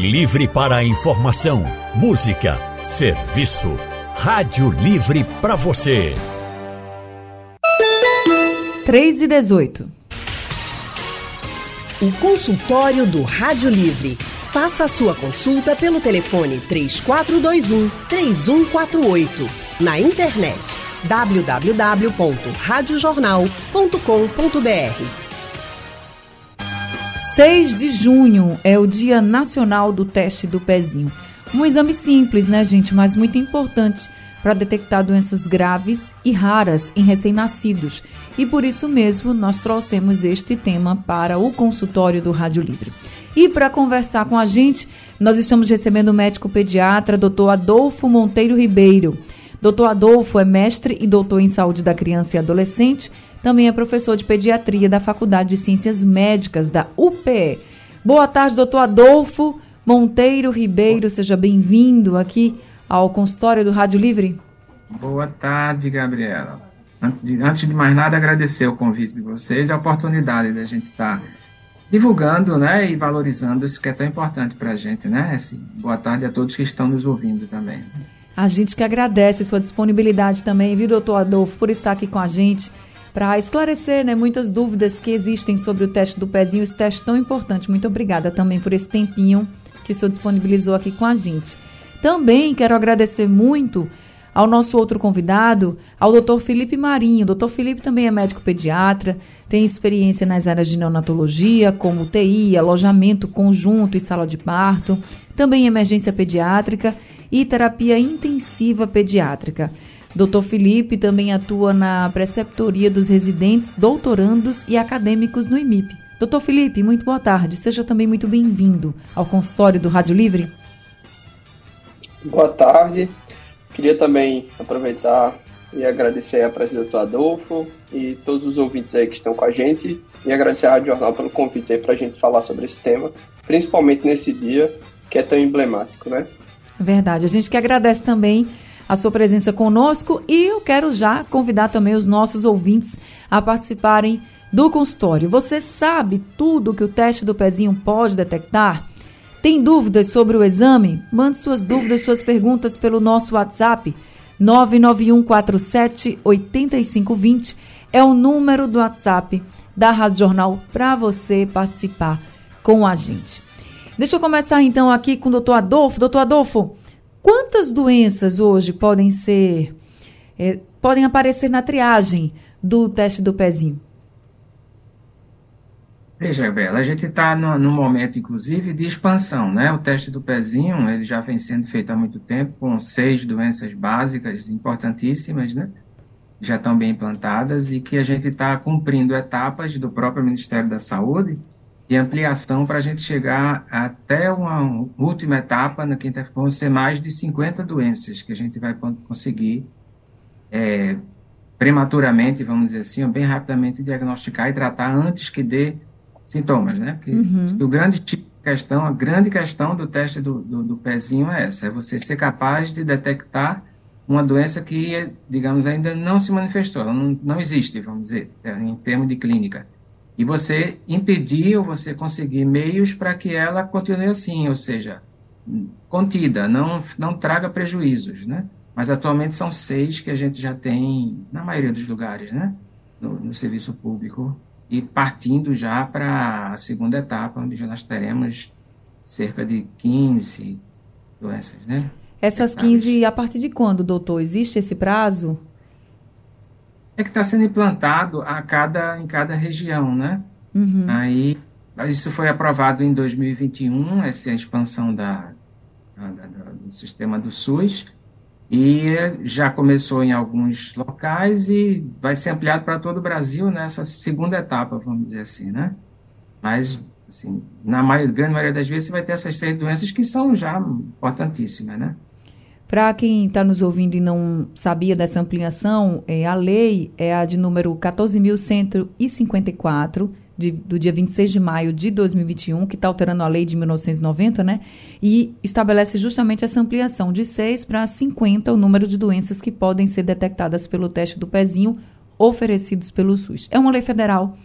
Livre para a informação, música, serviço. Rádio Livre para você. 3 e 18. O consultório do Rádio Livre. Faça a sua consulta pelo telefone 3421 3148. Na internet www.radiojornal.com.br. 6 de junho é o Dia Nacional do Teste do Pezinho. Um exame simples, né, gente, mas muito importante para detectar doenças graves e raras em recém-nascidos. E por isso mesmo nós trouxemos este tema para o consultório do Rádio Livre. E para conversar com a gente, nós estamos recebendo o médico pediatra, Dr. Adolfo Monteiro Ribeiro. Dr. Adolfo é mestre e doutor em saúde da criança e adolescente, também é professor de pediatria da Faculdade de Ciências Médicas da UPE. Boa tarde, doutor Adolfo Monteiro Ribeiro, seja bem-vindo aqui ao consultório do Rádio Livre? Boa tarde, Gabriela. Antes de mais nada, agradecer o convite de vocês e a oportunidade da gente estar divulgando né, e valorizando isso que é tão importante para a gente. Né? Esse, boa tarde a todos que estão nos ouvindo também. A gente que agradece sua disponibilidade também, viu, doutor Adolfo, por estar aqui com a gente para esclarecer né, muitas dúvidas que existem sobre o teste do pezinho, esse teste tão importante. Muito obrigada também por esse tempinho que o senhor disponibilizou aqui com a gente. Também quero agradecer muito ao nosso outro convidado, ao Dr. Felipe Marinho. O Dr. Felipe também é médico pediatra, tem experiência nas áreas de neonatologia, como UTI, alojamento conjunto e sala de parto, também emergência pediátrica e terapia intensiva pediátrica. Dr. Felipe também atua na preceptoria dos residentes, doutorandos e acadêmicos no IMIP. Doutor Felipe, muito boa tarde. Seja também muito bem-vindo ao consultório do Rádio Livre. Boa tarde. Queria também aproveitar e agradecer a presença do Adolfo e todos os ouvintes aí que estão com a gente e agradecer a Rádio Jornal pelo convite aí para a gente falar sobre esse tema, principalmente nesse dia que é tão emblemático, né? Verdade. A gente que agradece também a sua presença conosco e eu quero já convidar também os nossos ouvintes a participarem do consultório. Você sabe tudo que o teste do pezinho pode detectar? Tem dúvidas sobre o exame? Mande suas dúvidas, suas perguntas pelo nosso WhatsApp 99147 8520 é o número do WhatsApp da Rádio Jornal para você participar com a gente. Deixa eu começar então aqui com o doutor Adolfo. Doutor Adolfo, quantas doenças hoje podem ser, é, podem aparecer na triagem do teste do pezinho? Veja, Bela, a gente está num momento, inclusive, de expansão, né? O teste do pezinho, ele já vem sendo feito há muito tempo, com seis doenças básicas importantíssimas, né? Já estão bem implantadas e que a gente está cumprindo etapas do próprio Ministério da Saúde de ampliação para a gente chegar até uma última etapa, na quinta vão ser mais de 50 doenças que a gente vai conseguir é, prematuramente, vamos dizer assim, ou bem rapidamente diagnosticar e tratar antes que dê sintomas, né? Que, uhum. o grande tipo de questão, a grande questão do teste do, do, do, pezinho é essa, é você ser capaz de detectar uma doença que, digamos, ainda não se manifestou, não, não existe, vamos dizer, em termos de clínica. E você impedir ou você conseguir meios para que ela continue assim, ou seja, contida, não, não traga prejuízos, né? Mas atualmente são seis que a gente já tem na maioria dos lugares, né? No, no serviço público e partindo já para a segunda etapa, onde já nós teremos cerca de 15 doenças, né? Essas 15, a partir de quando, doutor? Existe esse prazo? É que está sendo implantado a cada, em cada região, né? Uhum. Aí, isso foi aprovado em 2021, essa expansão da, da, da, do sistema do SUS, e já começou em alguns locais e vai ser ampliado para todo o Brasil nessa segunda etapa, vamos dizer assim, né? Mas, assim, na maior, grande maioria das vezes, você vai ter essas seis doenças que são já importantíssimas, né? Para quem está nos ouvindo e não sabia dessa ampliação, é, a lei é a de número 14.154, de, do dia 26 de maio de 2021, que está alterando a lei de 1990, né? E estabelece justamente essa ampliação de 6 para 50 o número de doenças que podem ser detectadas pelo teste do pezinho oferecidos pelo SUS. É uma lei federal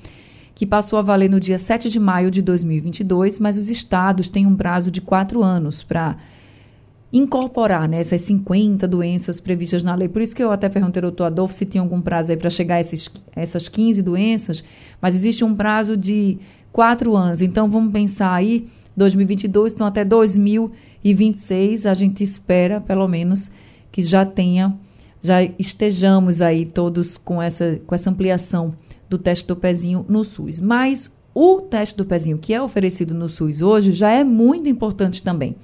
que passou a valer no dia 7 de maio de 2022, mas os estados têm um prazo de quatro anos para incorporar né, essas 50 doenças previstas na lei. Por isso que eu até perguntei ao doutor Adolfo se tinha algum prazo aí para chegar a esses, essas 15 doenças, mas existe um prazo de quatro anos. Então, vamos pensar aí, 2022, então até 2026, a gente espera, pelo menos, que já tenha, já estejamos aí todos com essa, com essa ampliação do teste do pezinho no SUS. Mas o teste do pezinho que é oferecido no SUS hoje já é muito importante também.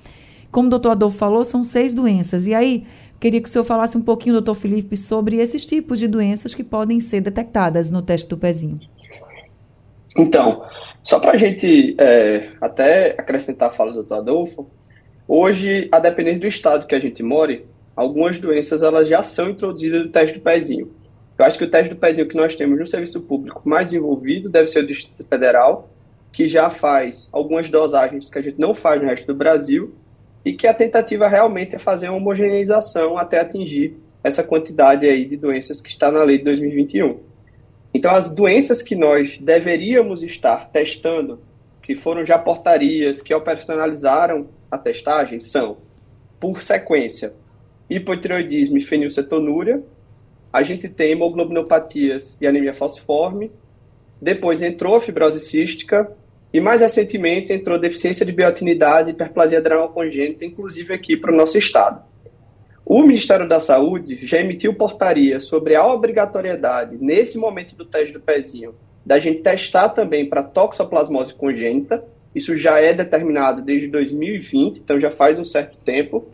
Como o doutor Adolfo falou, são seis doenças. E aí, queria que o senhor falasse um pouquinho, doutor Felipe, sobre esses tipos de doenças que podem ser detectadas no teste do pezinho. Então, só para a gente é, até acrescentar a fala do doutor Adolfo, hoje, a depender do estado que a gente more, algumas doenças elas já são introduzidas no teste do pezinho. Eu acho que o teste do pezinho que nós temos no serviço público mais desenvolvido deve ser o Distrito Federal, que já faz algumas dosagens que a gente não faz no resto do Brasil, e que a tentativa realmente é fazer uma homogeneização até atingir essa quantidade aí de doenças que está na lei de 2021. Então, as doenças que nós deveríamos estar testando, que foram já portarias, que operacionalizaram a testagem, são, por sequência, hipotireoidismo e fenilcetonúria, a gente tem hemoglobinopatias e anemia falciforme, depois entrou a fibrose cística, e mais recentemente entrou deficiência de biotinidase e hiperplasia adrenal congênita, inclusive aqui para o nosso estado. O Ministério da Saúde já emitiu portaria sobre a obrigatoriedade, nesse momento do teste do pezinho, da gente testar também para toxoplasmose congênita. Isso já é determinado desde 2020, então já faz um certo tempo.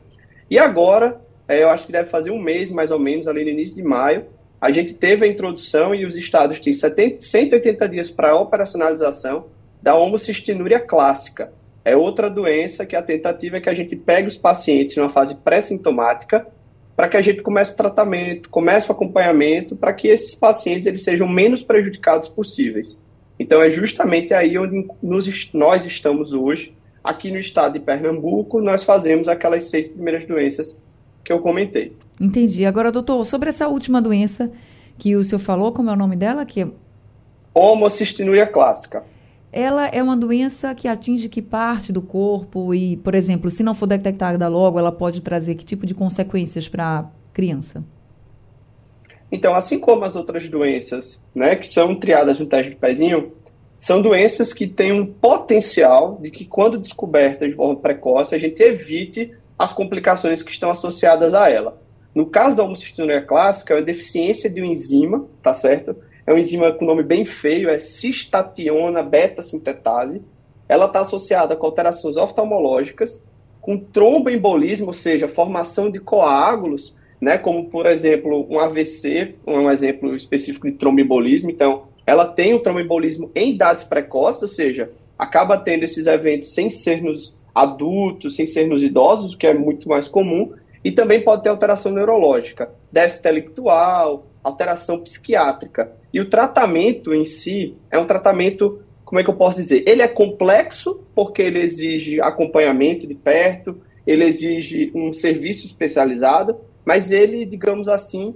E agora, é, eu acho que deve fazer um mês mais ou menos, ali no início de maio, a gente teve a introdução e os estados têm 70, 180 dias para operacionalização da homocistinuria clássica. É outra doença que a tentativa é que a gente pegue os pacientes numa fase pré-sintomática para que a gente comece o tratamento, comece o acompanhamento, para que esses pacientes eles sejam menos prejudicados possíveis. Então é justamente aí onde nos, nós estamos hoje, aqui no estado de Pernambuco, nós fazemos aquelas seis primeiras doenças que eu comentei. Entendi. Agora, doutor, sobre essa última doença que o senhor falou, como é o nome dela? Que é... Homocistinuria clássica ela é uma doença que atinge que parte do corpo e, por exemplo, se não for detectada logo, ela pode trazer que tipo de consequências para a criança? Então, assim como as outras doenças, né, que são triadas no teste de pezinho, são doenças que têm um potencial de que, quando descobertas de forma precoce, a gente evite as complicações que estão associadas a ela. No caso da homocistinuria clássica, é a deficiência de uma enzima, tá certo? É uma enzima com nome bem feio, é cistationa beta-sintetase. Ela está associada com alterações oftalmológicas, com tromboembolismo, ou seja, formação de coágulos, né, como, por exemplo, um AVC, um exemplo específico de tromboembolismo. Então, ela tem o tromboembolismo em idades precoces, ou seja, acaba tendo esses eventos sem ser nos adultos, sem ser nos idosos, o que é muito mais comum, e também pode ter alteração neurológica, déficit intelectual, alteração psiquiátrica. E o tratamento em si é um tratamento, como é que eu posso dizer? Ele é complexo porque ele exige acompanhamento de perto, ele exige um serviço especializado, mas ele, digamos assim,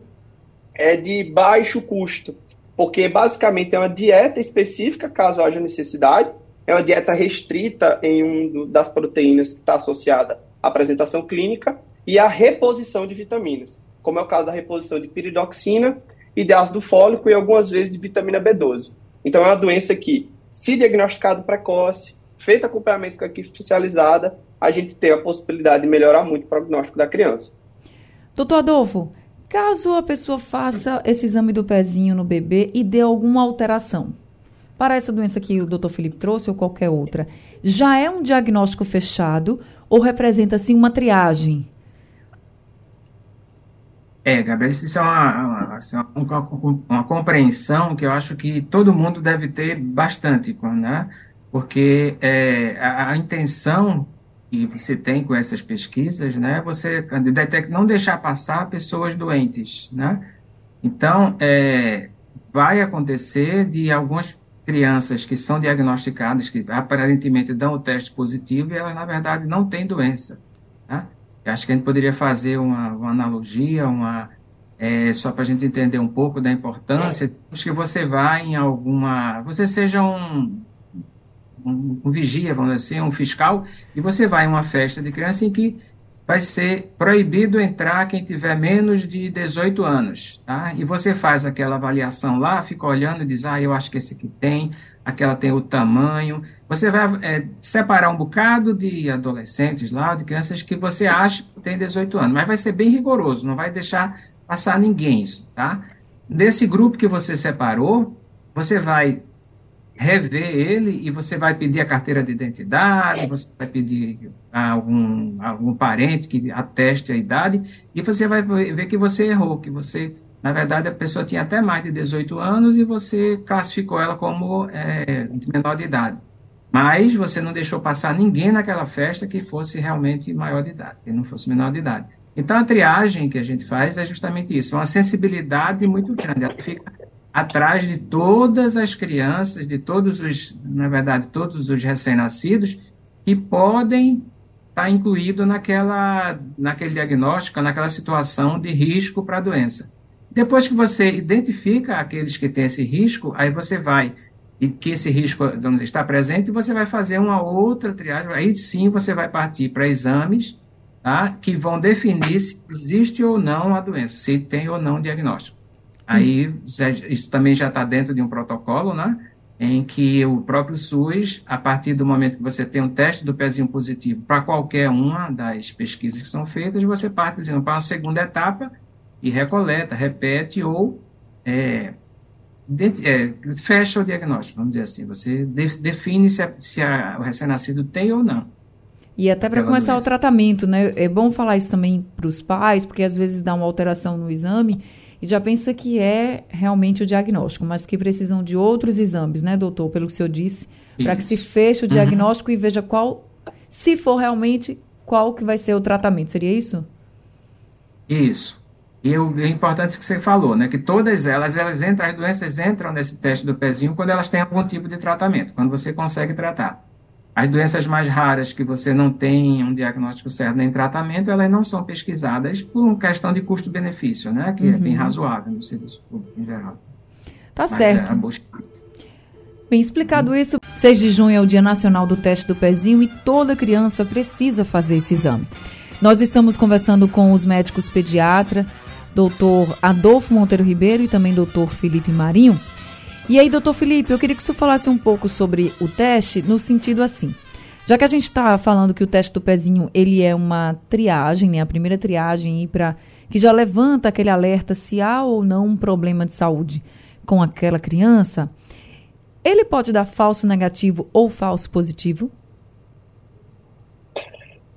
é de baixo custo, porque basicamente é uma dieta específica, caso haja necessidade, é uma dieta restrita em um das proteínas que está associada à apresentação clínica e a reposição de vitaminas, como é o caso da reposição de piridoxina e de ácido fólico e algumas vezes de vitamina B12. Então é uma doença que, se diagnosticado precoce, feito acompanhamento com a equipe especializada, a gente tem a possibilidade de melhorar muito o prognóstico da criança. Doutor Adolfo, caso a pessoa faça esse exame do pezinho no bebê e dê alguma alteração, para essa doença que o doutor Felipe trouxe ou qualquer outra, já é um diagnóstico fechado ou representa, assim, uma triagem? É, Gabriel, isso é uma, assim, uma, uma, compreensão que eu acho que todo mundo deve ter bastante, né? Porque é, a, a, intenção que você tem com essas pesquisas, né? Você detecta, não deixar passar pessoas doentes, né? Então, é, vai acontecer de algumas crianças que são diagnosticadas, que aparentemente dão o teste positivo, e elas, na verdade, não têm doença, né? Acho que a gente poderia fazer uma, uma analogia, uma, é, só para a gente entender um pouco da importância, acho que você vai em alguma. Você seja um, um, um, vigia, vamos dizer assim, um fiscal, e você vai em uma festa de criança em que vai ser proibido entrar quem tiver menos de 18 anos, tá? E você faz aquela avaliação lá, fica olhando e diz, ah, eu acho que esse aqui tem, aquela tem o tamanho. Você vai é, separar um bocado de adolescentes lá, de crianças que você acha que tem 18 anos, mas vai ser bem rigoroso, não vai deixar passar ninguém, tá? Desse grupo que você separou, você vai rever ele e você vai pedir a carteira de identidade, você vai pedir algum, algum parente que ateste a idade e você vai ver que você errou, que você, na verdade, a pessoa tinha até mais de 18 anos e você classificou ela como é, menor de idade. Mas você não deixou passar ninguém naquela festa que fosse realmente maior de idade, que não fosse menor de idade. Então, a triagem que a gente faz é justamente isso, uma sensibilidade muito grande. Ela fica atrás de todas as crianças, de todos os, na verdade, todos os recém-nascidos que podem estar incluídos naquela, naquele diagnóstico, naquela situação de risco para a doença. Depois que você identifica aqueles que têm esse risco, aí você vai e que esse risco está presente, você vai fazer uma outra triagem. Aí sim você vai partir para exames tá? que vão definir se existe ou não a doença, se tem ou não diagnóstico. Aí isso também já está dentro de um protocolo, né? Em que o próprio SUS, a partir do momento que você tem um teste do pezinho positivo para qualquer uma das pesquisas que são feitas, você parte para uma segunda etapa e recoleta, repete ou é, de, é, fecha o diagnóstico, vamos dizer assim. Você de, define se, a, se a, o recém-nascido tem ou não. E até para começar doença. o tratamento, né? É bom falar isso também para os pais, porque às vezes dá uma alteração no exame e já pensa que é realmente o diagnóstico, mas que precisam de outros exames, né, doutor? Pelo que o senhor disse, para que se feche o uhum. diagnóstico uhum. e veja qual, se for realmente, qual que vai ser o tratamento. Seria isso? Isso. E o é importante que você falou, né, que todas elas, elas entram, as doenças entram nesse teste do pezinho quando elas têm algum tipo de tratamento, quando você consegue tratar. As doenças mais raras que você não tem um diagnóstico certo nem tratamento, elas não são pesquisadas por questão de custo-benefício, né? Que uhum. é bem uhum. razoável no serviço público em geral. Tá Mas certo. É Bem explicado isso, 6 de junho é o Dia Nacional do Teste do Pezinho e toda criança precisa fazer esse exame. Nós estamos conversando com os médicos pediatra, doutor Adolfo Monteiro Ribeiro e também doutor Felipe Marinho. E aí, doutor Felipe, eu queria que senhor falasse um pouco sobre o teste, no sentido assim. Já que a gente está falando que o teste do pezinho ele é uma triagem, né, a primeira triagem para que já levanta aquele alerta se há ou não um problema de saúde com aquela criança, ele pode dar falso negativo ou falso positivo?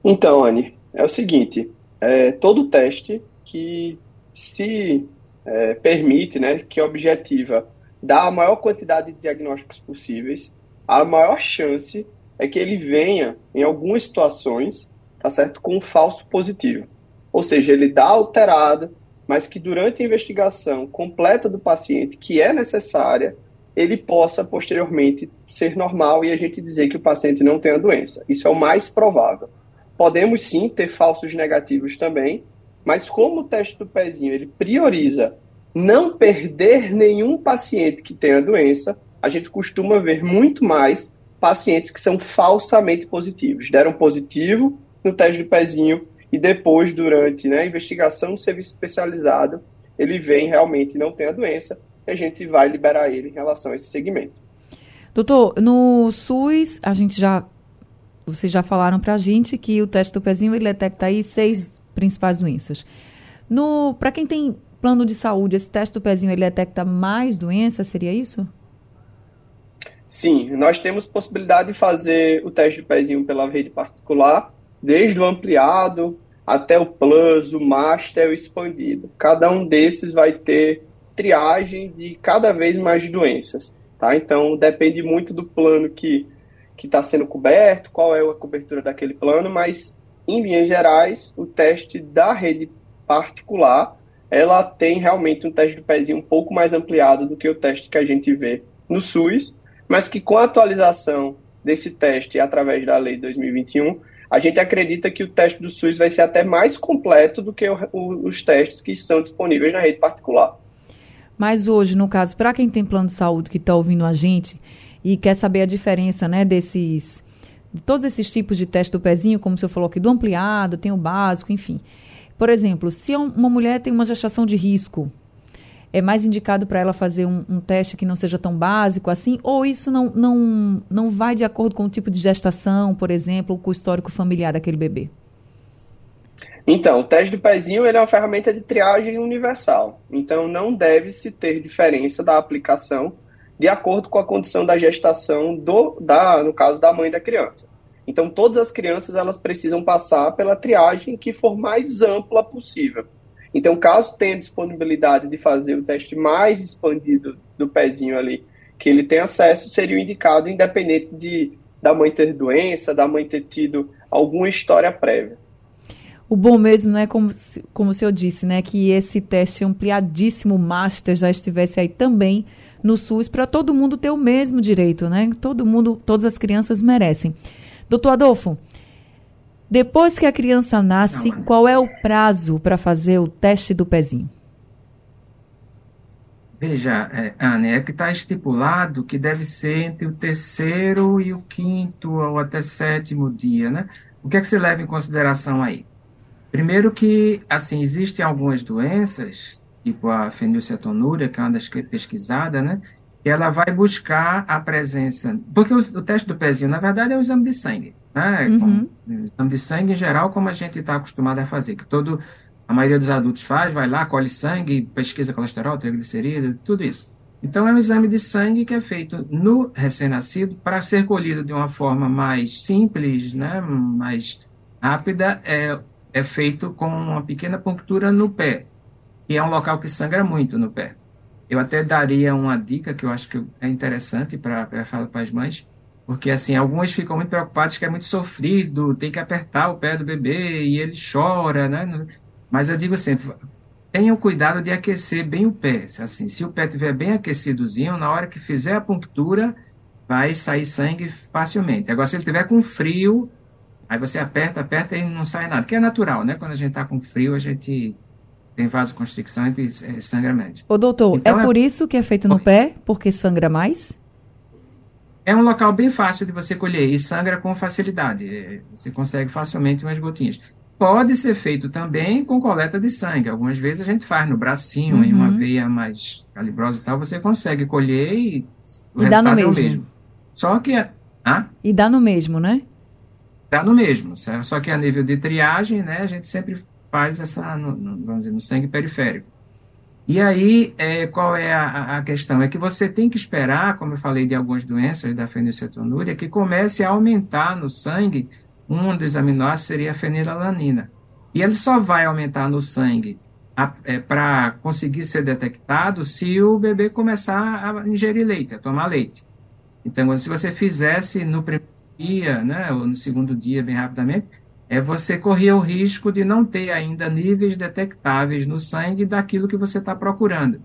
Então, Anne, é o seguinte: é, todo teste que se é, permite, né, que objetiva dar a maior quantidade de diagnósticos possíveis, a maior chance é que ele venha, em algumas situações, tá certo, com um falso positivo. Ou seja, ele dá alterado, mas que durante a investigação completa do paciente, que é necessária, ele possa posteriormente ser normal e a gente dizer que o paciente não tem a doença. Isso é o mais provável. Podemos sim ter falsos negativos também, mas como o teste do pezinho ele prioriza não perder nenhum paciente que tenha doença, a gente costuma ver muito mais pacientes que são falsamente positivos. Deram positivo no teste do pezinho e depois, durante né, a investigação no serviço especializado, ele vem realmente não tem a doença e a gente vai liberar ele em relação a esse segmento. Doutor, no SUS, a gente já. Vocês já falaram para a gente que o teste do pezinho ele detecta aí seis principais doenças. Para quem tem plano de saúde, esse teste do pezinho ele detecta mais doenças, seria isso? Sim, nós temos possibilidade de fazer o teste do pezinho pela rede particular, desde o ampliado até o plus, o master, o expandido. Cada um desses vai ter triagem de cada vez mais doenças, tá? Então depende muito do plano que que está sendo coberto, qual é a cobertura daquele plano, mas em linhas gerais, o teste da rede particular ela tem realmente um teste do pezinho um pouco mais ampliado do que o teste que a gente vê no SUS, mas que com a atualização desse teste através da lei 2021, a gente acredita que o teste do SUS vai ser até mais completo do que o, o, os testes que estão disponíveis na rede particular. Mas hoje, no caso, para quem tem plano de saúde que está ouvindo a gente e quer saber a diferença né, desses de todos esses tipos de teste do pezinho, como você falou aqui, do ampliado, tem o básico, enfim. Por exemplo, se uma mulher tem uma gestação de risco, é mais indicado para ela fazer um, um, teste que não seja tão básico assim? Ou isso não, não, não vai de acordo com o tipo de gestação, por exemplo, com o histórico familiar daquele bebê? Então, o teste do pezinho ele é uma ferramenta de triagem universal. Então, não deve-se ter diferença da aplicação de acordo com a condição da gestação do, da, no caso da mãe da criança. Então, todas as crianças elas precisam passar pela triagem que for mais ampla possível. Então, caso tenha disponibilidade de fazer o teste mais expandido do pezinho ali, que ele tem acesso, seria o indicado, independente de da mãe ter doença, da mãe ter tido alguma história prévia. O bom mesmo, né, como, como o senhor disse, né, que esse teste ampliadíssimo master já estivesse aí também no SUS para todo mundo ter o mesmo direito, né? Todo mundo, todas as crianças merecem. Doutor Adolfo, depois que a criança nasce, qual é o prazo para fazer o teste do pezinho? Veja, é, Anne, é que está estipulado que deve ser entre o terceiro e o quinto ou até sétimo dia, né? O que é que se leva em consideração aí? Primeiro que, assim, existem algumas doenças, tipo a fenilcetonúria, que é uma das que é pesquisada, né? Que ela vai buscar a presença... Porque o, o teste do pezinho, na verdade, é um exame de sangue né? Uhum. exame de sangue em geral, como a gente está acostumado a fazer, que todo a maioria dos adultos faz, vai lá, colhe sangue, pesquisa colesterol, triglicerídeos, tudo isso. Então, é um exame de sangue que é feito no recém-nascido para ser colhido de uma forma mais simples, né, mais rápida, é, é feito com uma pequena punctura no pé, que é um local que sangra muito no pé. Eu até daria uma dica que eu acho que é interessante para falar para as mães, porque, assim, algumas ficam muito preocupadas que é muito sofrido, tem que apertar o pé do bebê e ele chora, né? Mas eu digo sempre, tenham cuidado de aquecer bem o pé. Assim, se o pé estiver bem aquecidozinho, na hora que fizer a punctura, vai sair sangue facilmente. Agora, se ele estiver com frio, aí você aperta, aperta e não sai nada, que é natural, né? Quando a gente está com frio, a gente tem vasoconstricção e é, sangra menos. Ô, doutor, então, é por isso que é feito no pé? Porque sangra mais? É um local bem fácil de você colher e sangra com facilidade. É, você consegue facilmente umas gotinhas. Pode ser feito também com coleta de sangue. Algumas vezes a gente faz no bracinho, uhum. em uma veia mais calibrosa e tal, você consegue colher e o e resultado dá no mesmo. é o mesmo. Só que. Ah? E dá no mesmo, né? Dá no mesmo. Só que a nível de triagem, né, a gente sempre faz essa, no, no, vamos dizer, no sangue periférico. E aí, é, qual é a, a, questão? É que você tem que esperar, como eu falei de algumas doenças da fenilcetonúria, que comece a aumentar no sangue, um dos aminoácidos seria a fenilalanina. E ele só vai aumentar no sangue é, para conseguir ser detectado se o bebê começar a ingerir leite, a tomar leite. Então, se você fizesse no primeiro dia, né, ou no segundo dia, bem rapidamente, é você correr o risco de não ter ainda níveis detectáveis no sangue daquilo que você está procurando.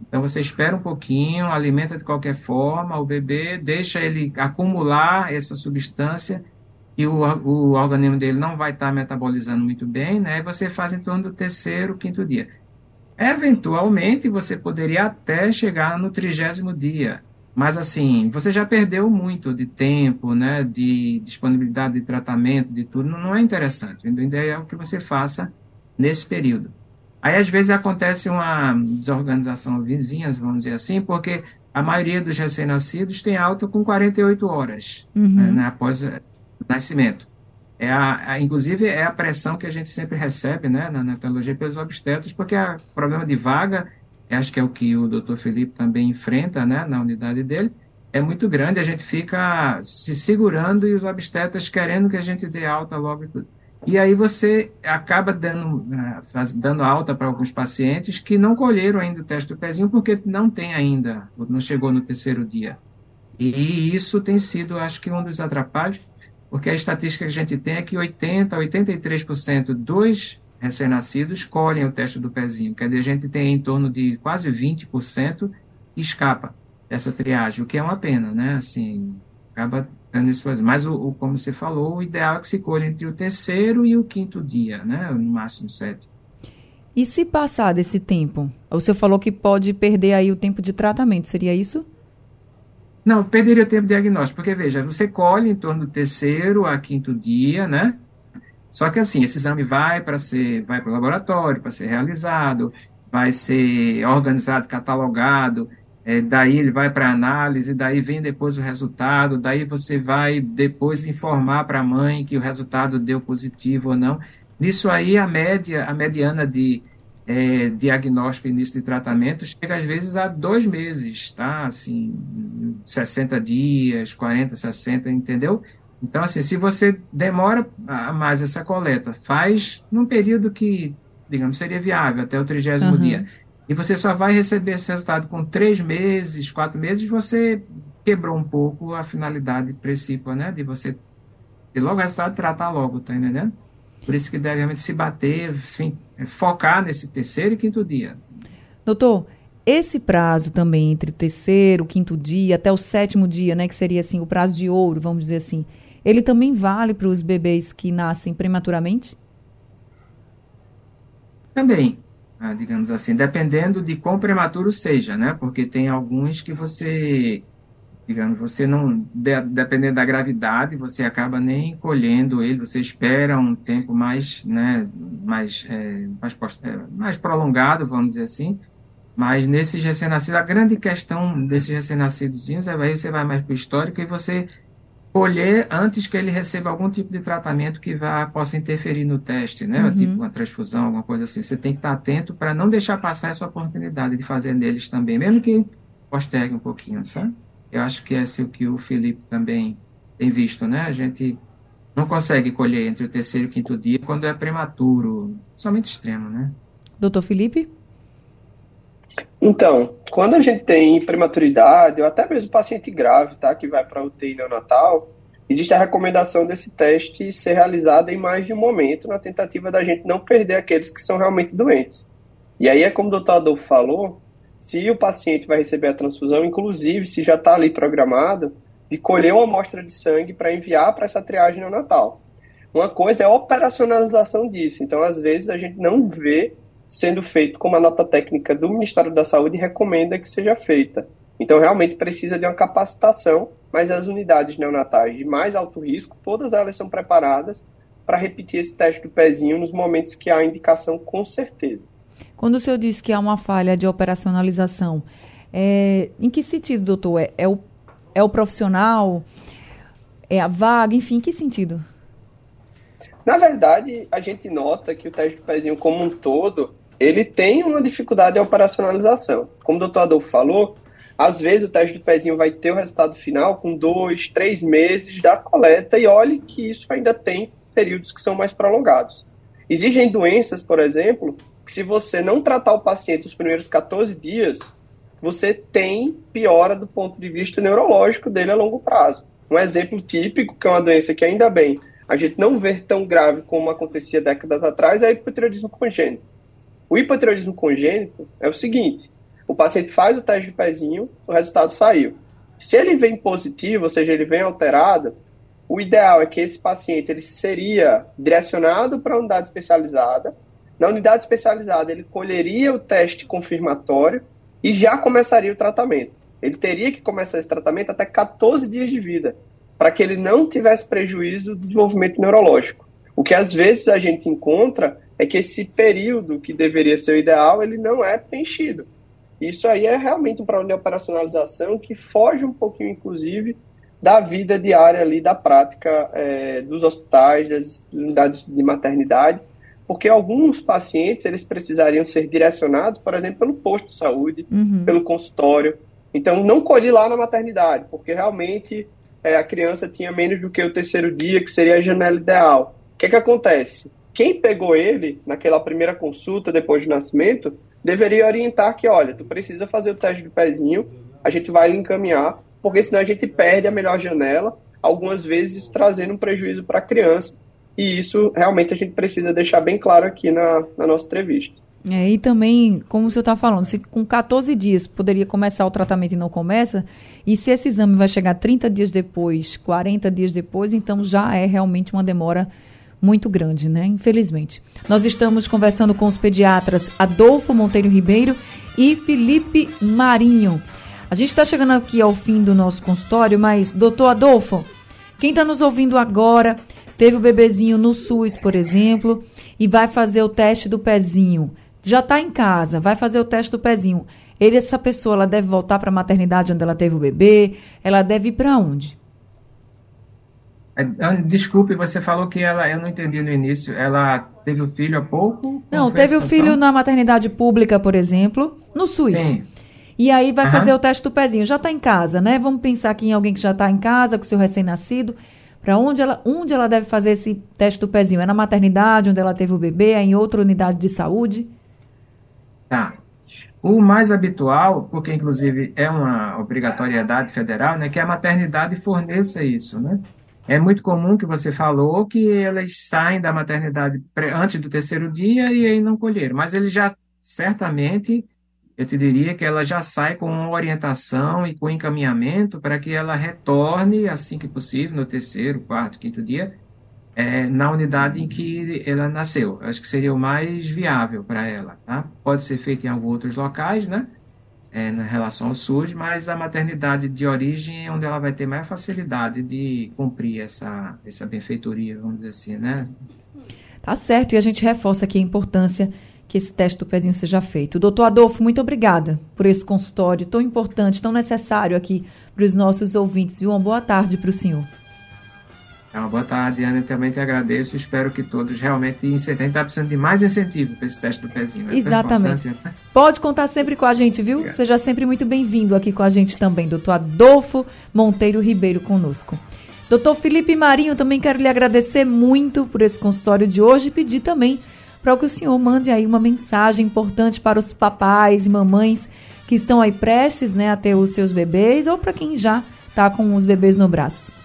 Então você espera um pouquinho, alimenta de qualquer forma o bebê, deixa ele acumular essa substância e o, o organismo dele não vai estar tá metabolizando muito bem, né? E você faz em torno do terceiro, quinto dia. Eventualmente você poderia até chegar no trigésimo dia, mas, assim, você já perdeu muito de tempo, né, de disponibilidade de tratamento, de tudo, não, não é interessante. O ideal é que você faça nesse período. Aí, às vezes, acontece uma desorganização vizinhas, vamos dizer assim, porque a maioria dos recém-nascidos tem alta com 48 horas uhum. né, após o nascimento. É a, a, inclusive, é a pressão que a gente sempre recebe né, na nefrologia pelos obstetras, porque o problema de vaga acho que é o que o doutor Felipe também enfrenta né, na unidade dele, é muito grande, a gente fica se segurando e os obstetras querendo que a gente dê alta logo e tudo. E aí você acaba dando, né, dando alta para alguns pacientes que não colheram ainda o teste do pezinho porque não tem ainda, não chegou no terceiro dia. E isso tem sido, acho que, um dos atrapalhos, porque a estatística que a gente tem é que 80% a 83% dos recém-nascidos colhem o teste do pezinho. Quer dizer, a gente tem em torno de quase 20% que escapa dessa triagem, o que é uma pena, né? Assim, acaba Mas, o, o, como você falou, o ideal é que se colhe entre o terceiro e o quinto dia, né? No máximo sete. E se passar desse tempo? O senhor falou que pode perder aí o tempo de tratamento, seria isso? Não, perderia o tempo de diagnóstico, porque veja, você colhe em torno do terceiro a quinto dia, né? Só que assim, esse exame vai para ser, vai para o laboratório para ser realizado, vai ser organizado, catalogado, é, daí ele vai para análise, daí vem depois o resultado, daí você vai depois informar para a mãe que o resultado deu positivo ou não. Nisso aí, a média, a mediana de é, diagnóstico e início de tratamento chega às vezes a dois meses, tá? Assim, 60 dias, 40, 60, entendeu? Então, assim, se você demora mais essa coleta, faz num período que, digamos, seria viável, até o trigésimo uhum. dia, e você só vai receber esse resultado com três meses, quatro meses, você quebrou um pouco a finalidade principal, né? De você ter logo resultado tratar logo, tá entendendo? Por isso que deve realmente se bater, enfim, focar nesse terceiro e quinto dia. Doutor, esse prazo também entre o terceiro, o quinto dia, até o sétimo dia, né? Que seria assim, o prazo de ouro, vamos dizer assim. Ele também vale para os bebês que nascem prematuramente? Também. Ah, digamos assim, dependendo de quão prematuro seja, né? Porque tem alguns que você, digamos, você não, de, dependendo da gravidade, você acaba nem colhendo ele, você espera um tempo mais, né, mais, é, mais, é, mais prolongado, vamos dizer assim, mas nesses recém-nascidos, a grande questão desses recém-nascidos, é aí você vai mais para o histórico e você colher antes que ele receba algum tipo de tratamento que vá, possa interferir no teste, né? Uhum. Tipo uma transfusão, alguma coisa assim. Você tem que estar atento para não deixar passar essa oportunidade de fazer neles também, mesmo que postergue um pouquinho, sabe? Eu acho que é o que o Felipe também tem visto, né? A gente não consegue colher entre o terceiro e o quinto dia quando é prematuro, somente extremo, né? Doutor Felipe? Então, quando a gente tem prematuridade, ou até mesmo paciente grave, tá, que vai para UTI neonatal, existe a recomendação desse teste ser realizado em mais de um momento, na tentativa da gente não perder aqueles que são realmente doentes. E aí é como o doutor Adolfo falou, se o paciente vai receber a transfusão, inclusive se já está ali programado, de colher uma amostra de sangue para enviar para essa triagem neonatal. Uma coisa é a operacionalização disso. Então, às vezes, a gente não vê sendo feito como a nota técnica do Ministério da Saúde recomenda que seja feita. Então, realmente precisa de uma capacitação, mas as unidades neonatais de mais alto risco, todas elas são preparadas para repetir esse teste do pezinho nos momentos que há indicação, com certeza. Quando o senhor diz que há uma falha de operacionalização, é, em que sentido, doutor? É, é, o, é o profissional? É a vaga? Enfim, em que sentido? Na verdade, a gente nota que o teste do pezinho como um todo, ele tem uma dificuldade de operacionalização. Como o doutor Adolfo falou, às vezes o teste do pezinho vai ter o resultado final com dois, três meses da coleta e olhe que isso ainda tem períodos que são mais prolongados. Existem doenças, por exemplo, que se você não tratar o paciente nos primeiros 14 dias, você tem piora do ponto de vista neurológico dele a longo prazo. Um exemplo típico, que é uma doença que ainda bem a gente não vê tão grave como acontecia décadas atrás, é o hipotireoidismo congênito. O hipotireoidismo congênito é o seguinte: o paciente faz o teste de pezinho, o resultado saiu. Se ele vem positivo, ou seja, ele vem alterado, o ideal é que esse paciente ele seria direcionado para a unidade especializada. Na unidade especializada, ele colheria o teste confirmatório e já começaria o tratamento. Ele teria que começar esse tratamento até 14 dias de vida para que ele não tivesse prejuízo do desenvolvimento neurológico. O que às vezes a gente encontra é que esse período que deveria ser o ideal, ele não é preenchido. Isso aí é realmente um problema de operacionalização que foge um pouquinho, inclusive, da vida diária ali, da prática é, dos hospitais, das unidades de maternidade, porque alguns pacientes, eles precisariam ser direcionados, por exemplo, pelo posto de saúde, uhum. pelo consultório. Então, não colhi lá na maternidade, porque realmente é, a criança tinha menos do que o terceiro dia, que seria a janela ideal. O que, que acontece? Quem pegou ele naquela primeira consulta depois do nascimento deveria orientar que, olha, tu precisa fazer o teste do pezinho, a gente vai lhe encaminhar, porque senão a gente perde a melhor janela, algumas vezes trazendo um prejuízo para a criança. E isso realmente a gente precisa deixar bem claro aqui na, na nossa entrevista. É, e também, como o senhor está falando, se com 14 dias poderia começar o tratamento e não começa, e se esse exame vai chegar 30 dias depois, 40 dias depois, então já é realmente uma demora muito grande, né? Infelizmente. Nós estamos conversando com os pediatras Adolfo Monteiro Ribeiro e Felipe Marinho. A gente está chegando aqui ao fim do nosso consultório, mas, doutor Adolfo, quem está nos ouvindo agora, teve o bebezinho no SUS, por exemplo, e vai fazer o teste do pezinho. Já está em casa, vai fazer o teste do pezinho. Ele, essa pessoa, ela deve voltar para a maternidade onde ela teve o bebê? Ela deve ir para onde? É, desculpe, você falou que ela, eu não entendi no início, ela teve o filho há pouco? Não, teve o filho na maternidade pública, por exemplo, no SUS. Sim. E aí vai uhum. fazer o teste do pezinho. Já está em casa, né? Vamos pensar aqui em alguém que já está em casa, com seu recém-nascido. Para onde ela, onde ela deve fazer esse teste do pezinho? É na maternidade, onde ela teve o bebê? É em outra unidade de saúde? Tá. O mais habitual, porque inclusive é uma obrigatoriedade federal, né, que a maternidade forneça isso, né? É muito comum que você falou que elas saem da maternidade antes do terceiro dia e aí não colheram, mas eles já certamente, eu te diria que ela já sai com uma orientação e com encaminhamento para que ela retorne assim que possível no terceiro, quarto, quinto dia, é, na unidade em que ela nasceu. Acho que seria o mais viável para ela. Tá? Pode ser feito em alguns outros locais, né? é, na relação ao SUS, mas a maternidade de origem é onde ela vai ter mais facilidade de cumprir essa, essa benfeitoria, vamos dizer assim, né? Tá certo, e a gente reforça aqui a importância que esse teste do pezinho seja feito. Doutor Adolfo, muito obrigada por esse consultório tão importante, tão necessário aqui para os nossos ouvintes. Viu? Uma boa tarde para o senhor. Então, boa tarde, Ana. Também te agradeço. Espero que todos realmente incentivem. está precisando de mais incentivo para esse teste do pezinho. É Exatamente. Né? Pode contar sempre com a gente, viu? Obrigado. Seja sempre muito bem-vindo aqui com a gente também, doutor Adolfo Monteiro Ribeiro conosco. Doutor Felipe Marinho, também quero lhe agradecer muito por esse consultório de hoje e pedir também para que o senhor mande aí uma mensagem importante para os papais e mamães que estão aí prestes né, a ter os seus bebês ou para quem já está com os bebês no braço.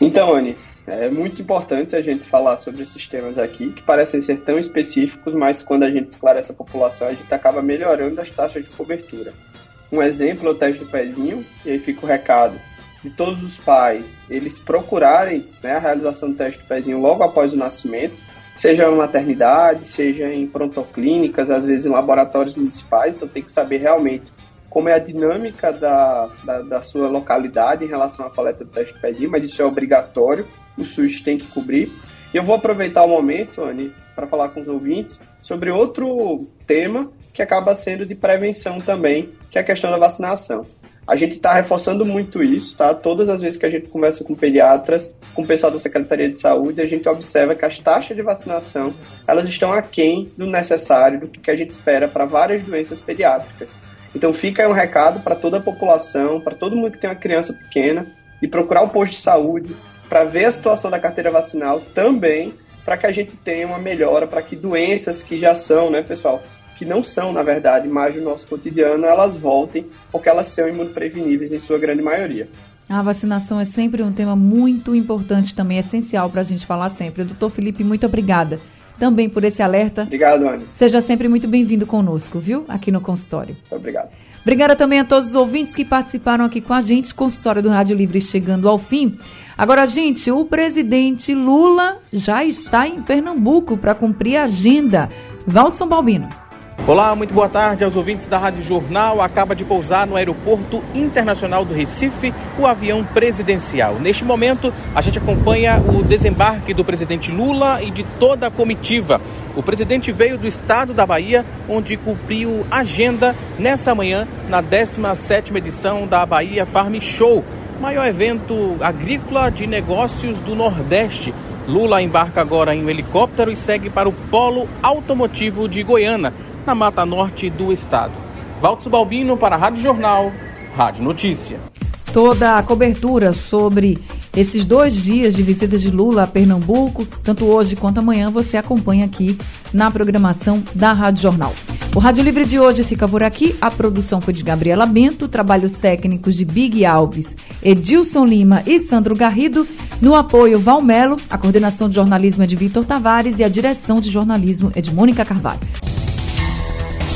Então, Anne, é muito importante a gente falar sobre esses temas aqui, que parecem ser tão específicos, mas quando a gente esclarece a população, a gente acaba melhorando as taxas de cobertura. Um exemplo é o teste do pezinho, e aí fica o recado de todos os pais, eles procurarem né, a realização do teste do pezinho logo após o nascimento, seja em maternidade, seja em prontoclínicas, às vezes em laboratórios municipais, então tem que saber realmente como é a dinâmica da, da, da, sua localidade em relação à coleta do teste de pezinho, mas isso é obrigatório, o SUS tem que cobrir. E eu vou aproveitar o momento, Anne, para falar com os ouvintes sobre outro tema que acaba sendo de prevenção também, que é a questão da vacinação. A gente está reforçando muito isso, tá? Todas as vezes que a gente conversa com pediatras, com o pessoal da Secretaria de Saúde, a gente observa que as taxas de vacinação elas estão aquém do necessário, do que a gente espera para várias doenças pediátricas. Então fica aí um recado para toda a população, para todo mundo que tem uma criança pequena, e procurar o posto de saúde para ver a situação da carteira vacinal também, para que a gente tenha uma melhora, para que doenças que já são, né, pessoal, que não são, na verdade, mais do nosso cotidiano, elas voltem, porque elas são imunopreveníveis em sua grande maioria. A vacinação é sempre um tema muito importante também, essencial para a gente falar sempre. Doutor Felipe, muito obrigada também por esse alerta. Obrigado, Anne. Seja sempre muito bem-vindo conosco, viu? Aqui no consultório. Obrigado. Obrigada também a todos os ouvintes que participaram aqui com a gente, consultório do Rádio Livre chegando ao fim. Agora, gente, o presidente Lula já está em Pernambuco para cumprir a agenda. Valdson Balbino. Olá, muito boa tarde aos ouvintes da Rádio Jornal. Acaba de pousar no Aeroporto Internacional do Recife o avião presidencial. Neste momento, a gente acompanha o desembarque do presidente Lula e de toda a comitiva. O presidente veio do estado da Bahia, onde cumpriu agenda nessa manhã na 17ª edição da Bahia Farm Show, maior evento agrícola de negócios do Nordeste. Lula embarca agora em um helicóptero e segue para o Polo Automotivo de Goiânia na Mata Norte do Estado. Valdo Balbino para a Rádio Jornal, Rádio Notícia. Toda a cobertura sobre esses dois dias de visita de Lula a Pernambuco, tanto hoje quanto amanhã, você acompanha aqui na programação da Rádio Jornal. O Rádio Livre de hoje fica por aqui. A produção foi de Gabriela Bento, trabalhos técnicos de Big Alves, Edilson Lima e Sandro Garrido. No apoio, Valmelo, a coordenação de jornalismo é de Vitor Tavares e a direção de jornalismo é de Mônica Carvalho.